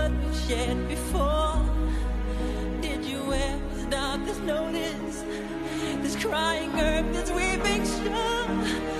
blood we shed before? Did you ever stop to notice this crying earth, this weeping shore?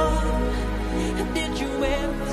with